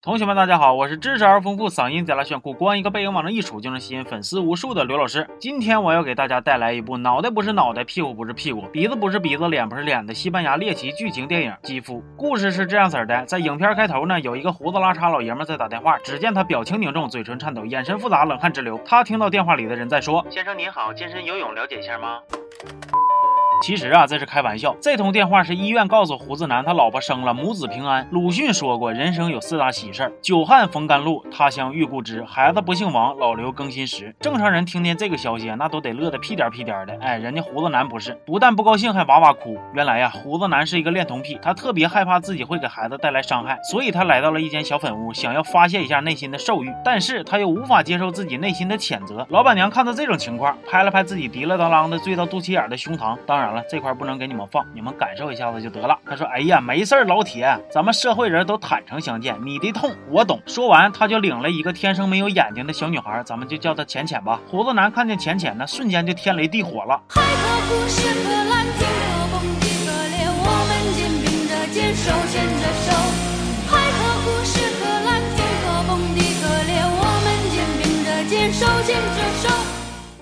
同学们，大家好，我是知识而丰富、嗓音贼拉炫酷、光一个背影往那一杵就能吸引粉丝无数的刘老师。今天我要给大家带来一部脑袋不是脑袋、屁股不是屁股、鼻子不是鼻子、脸不是脸的西班牙猎奇剧情电影《肌肤》。故事是这样子的：在影片开头呢，有一个胡子拉碴老爷们在打电话，只见他表情凝重、嘴唇颤抖、眼神复杂、冷汗直流。他听到电话里的人在说：“先生您好，健身游泳了解一下吗？”其实啊，这是开玩笑。这通电话是医院告诉胡子男他老婆生了，母子平安。鲁迅说过，人生有四大喜事儿：久旱逢甘露，他乡遇故知，孩子不姓王，老刘更新时。正常人听见这个消息啊，那都得乐得屁颠屁颠的。哎，人家胡子男不是，不但不高兴，还哇哇哭。原来呀，胡子男是一个恋童癖，他特别害怕自己会给孩子带来伤害，所以他来到了一间小粉屋，想要发泄一下内心的兽欲，但是他又无法接受自己内心的谴责。老板娘看到这种情况，拍了拍自己滴了当啷的坠到肚脐眼的胸膛。当然完了，这块不能给。你们放，你们感受一下子就得了。他说：“哎呀，没事儿，老铁，咱们社会人都坦诚相见，你的痛我懂。”说完，他就领了一个天生没有眼睛的小女孩，咱们就叫她浅浅吧。胡子男看见浅浅，呢瞬间就天雷地火了。海可不是可蓝天可蹦迪可烈，我们肩并着肩，手牵着手。海可不是可蓝天可蹦迪可烈，我们肩并着肩，手牵着手。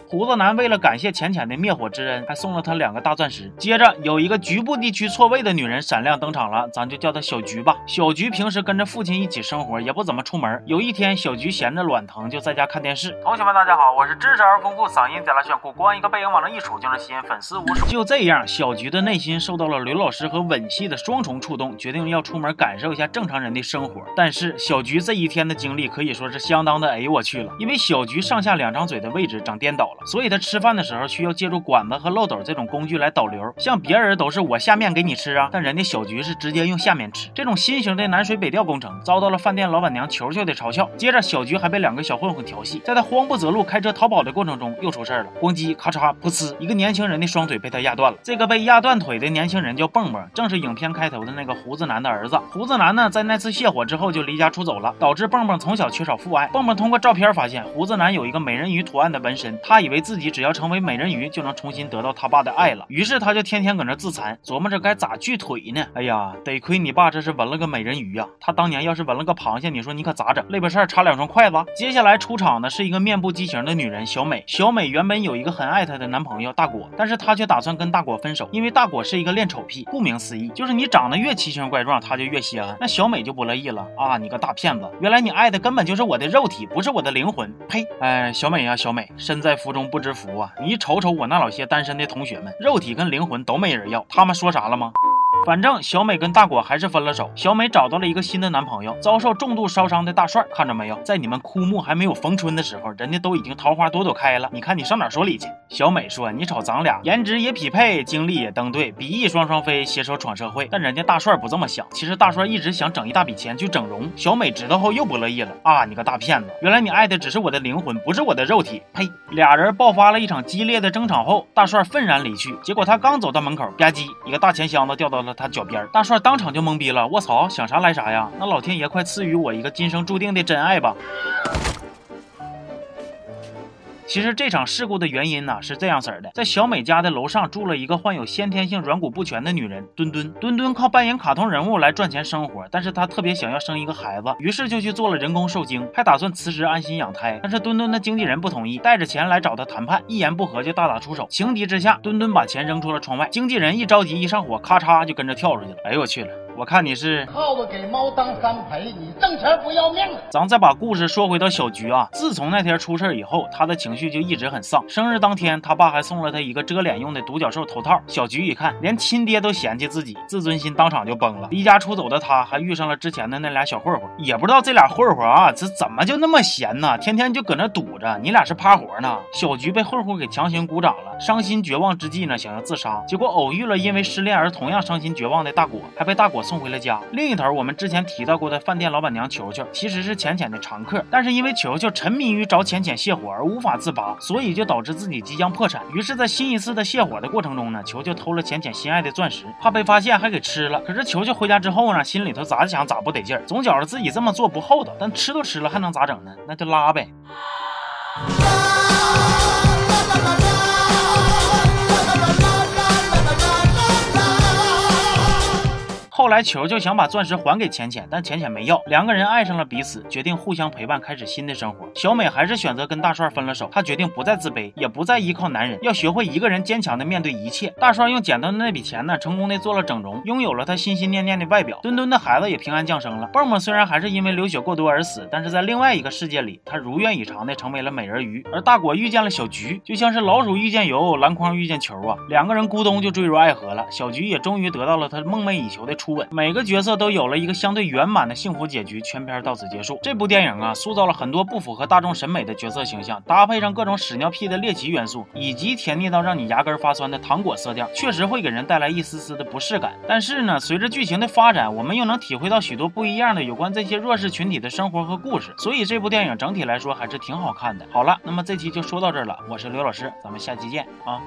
胡子男为了感谢浅浅的灭火之恩，还送了他两个大钻石。接着有一个局部地区错位的女人闪亮登场了，咱就叫她小菊吧。小菊平时跟着父亲一起生活，也不怎么出门。有一天，小菊闲着卵疼，就在家看电视。同学们，大家好，我是知识而丰富、嗓音贼拉炫酷、光一个背影往那一杵就能吸引粉丝无数。就这样，小菊的内心受到了刘老师和吻戏的双重触动，决定要出门感受一下正常人的生活。但是小菊这一天的经历可以说是相当的哎我去了，因为小菊上下两张嘴的位置长颠倒了。所以他吃饭的时候需要借助管子和漏斗这种工具来导流，像别人都是我下面给你吃啊，但人家小菊是直接用下面吃。这种新型的南水北调工程遭到了饭店老板娘球球的嘲笑。接着小菊还被两个小混混调戏，在他慌不择路开车逃跑的过程中又出事了，咣叽咔嚓噗呲，一个年轻人的双腿被他压断了。这个被压断腿的年轻人叫蹦蹦，正是影片开头的那个胡子男的儿子。胡子男呢，在那次泄火之后就离家出走了，导致蹦蹦从小缺少父爱。蹦蹦通过照片发现胡子男有一个美人鱼图案的纹身，他以为自己。只要成为美人鱼，就能重新得到他爸的爱了。于是他就天天搁那自残，琢磨着该咋锯腿呢？哎呀，得亏你爸这是纹了个美人鱼呀！他当年要是纹了个螃蟹，你说你可咋整？肋巴扇插两双筷子。接下来出场的是一个面部畸形的女人小美。小美原本有一个很爱她的男朋友大果，但是她却打算跟大果分手，因为大果是一个恋丑癖。顾名思义，就是你长得越奇形怪状，他就越稀罕。那小美就不乐意了啊！你个大骗子，原来你爱的根本就是我的肉体，不是我的灵魂。呸！哎，小美呀，小美，身在福中不知福。啊！你瞅瞅我那老些单身的同学们，肉体跟灵魂都没人要，他们说啥了吗？反正小美跟大果还是分了手。小美找到了一个新的男朋友，遭受重度烧伤的大帅，看着没有，在你们枯木还没有逢春的时候，人家都已经桃花朵朵开了。你看你上哪说理去？小美说：“你瞅咱俩，颜值也匹配，经历也登对，比翼双双飞，携手闯社会。”但人家大帅不这么想。其实大帅一直想整一大笔钱去整容。小美知道后又不乐意了啊！你个大骗子，原来你爱的只是我的灵魂，不是我的肉体。呸！俩人爆发了一场激烈的争吵后，大帅愤然离去。结果他刚走到门口，吧唧，一个大钱箱子掉到了。他脚边，大帅当场就懵逼了。卧槽，想啥来啥呀！那老天爷快赐予我一个今生注定的真爱吧！其实这场事故的原因呢是这样式儿的，在小美家的楼上住了一个患有先天性软骨不全的女人墩墩。墩墩靠扮演卡通人物来赚钱生活，但是她特别想要生一个孩子，于是就去做了人工受精，还打算辞职安心养胎。但是墩墩的经纪人不同意，带着钱来找他谈判，一言不合就大打出手。情急之下，墩墩把钱扔出了窗外，经纪人一着急一上火，咔嚓就跟着跳出去了。哎呦我去了！我看你是耗子给猫当三陪，你挣钱不要命了。咱再把故事说回到小菊啊，自从那天出事以后，她的情绪就一直很丧。生日当天，他爸还送了她一个遮脸用的独角兽头套。小菊一看，连亲爹都嫌弃自己，自尊心当场就崩了。离家出走的她，还遇上了之前的那俩小混混，也不知道这俩混混啊，这怎么就那么闲呢？天天就搁那堵着，你俩是趴活呢？小菊被混混给强行鼓掌了，伤心绝望之际呢，想要自杀，结果偶遇了因为失恋而同样伤心绝望的大果，还被大果。送回了家。另一头，我们之前提到过的饭店老板娘球球，其实是浅浅的常客，但是因为球球沉迷于找浅浅泄火而无法自拔，所以就导致自己即将破产。于是，在新一次的泄火的过程中呢，球球偷了浅浅心爱的钻石，怕被发现，还给吃了。可是球球回家之后呢，心里头咋想咋不得劲儿，总觉着自己这么做不厚道。但吃都吃了，还能咋整呢？那就拉呗。后来球就想把钻石还给浅浅，但浅浅没要。两个人爱上了彼此，决定互相陪伴，开始新的生活。小美还是选择跟大帅分了手，她决定不再自卑，也不再依靠男人，要学会一个人坚强的面对一切。大帅用捡到的那笔钱呢，成功的做了整容，拥有了他心心念念的外表。墩墩的孩子也平安降生了。蹦蹦虽然还是因为流血过多而死，但是在另外一个世界里，他如愿以偿的成为了美人鱼。而大果遇见了小菊，就像是老鼠遇见油，篮筐遇见球啊，两个人咕咚就坠入爱河了。小菊也终于得到了他梦寐以求的初每个角色都有了一个相对圆满的幸福结局。全片到此结束。这部电影啊，塑造了很多不符合大众审美的角色形象，搭配上各种屎尿屁的猎奇元素，以及甜腻到让你牙根发酸的糖果色调，确实会给人带来一丝丝的不适感。但是呢，随着剧情的发展，我们又能体会到许多不一样的有关这些弱势群体的生活和故事。所以这部电影整体来说还是挺好看的。好了，那么这期就说到这儿了，我是刘老师，咱们下期见啊。